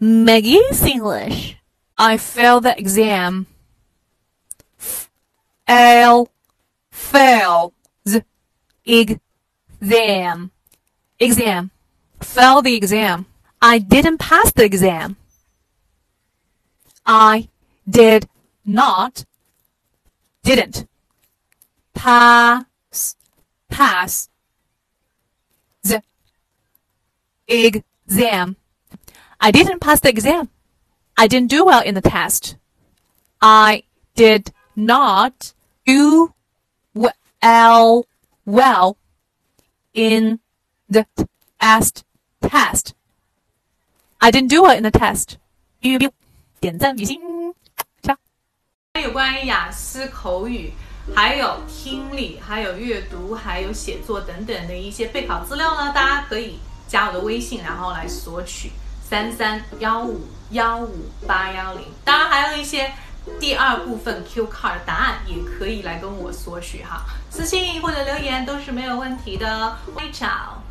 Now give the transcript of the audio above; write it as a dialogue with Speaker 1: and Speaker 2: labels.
Speaker 1: Maggie's English.
Speaker 2: I failed the exam. Fail, fail, the exam, exam, fail the exam.
Speaker 1: I didn't pass the exam.
Speaker 2: I did not, didn't pass, pass the exam.
Speaker 1: I didn't pass the exam. I didn't do well in the test.
Speaker 2: I did not do well well in the test test.
Speaker 1: I didn't do well in the test.
Speaker 2: 点赞比心，有关于雅思口语，还有听力，还有阅读，还有写作等等的一些备考资料呢，大家可以加我的微信，然后来索取 三三幺五幺五八幺零。当然还有一些第二部分 Q card 答案，也可以来跟我索取哈，私信或者留言都是没有问题的。欢迎找。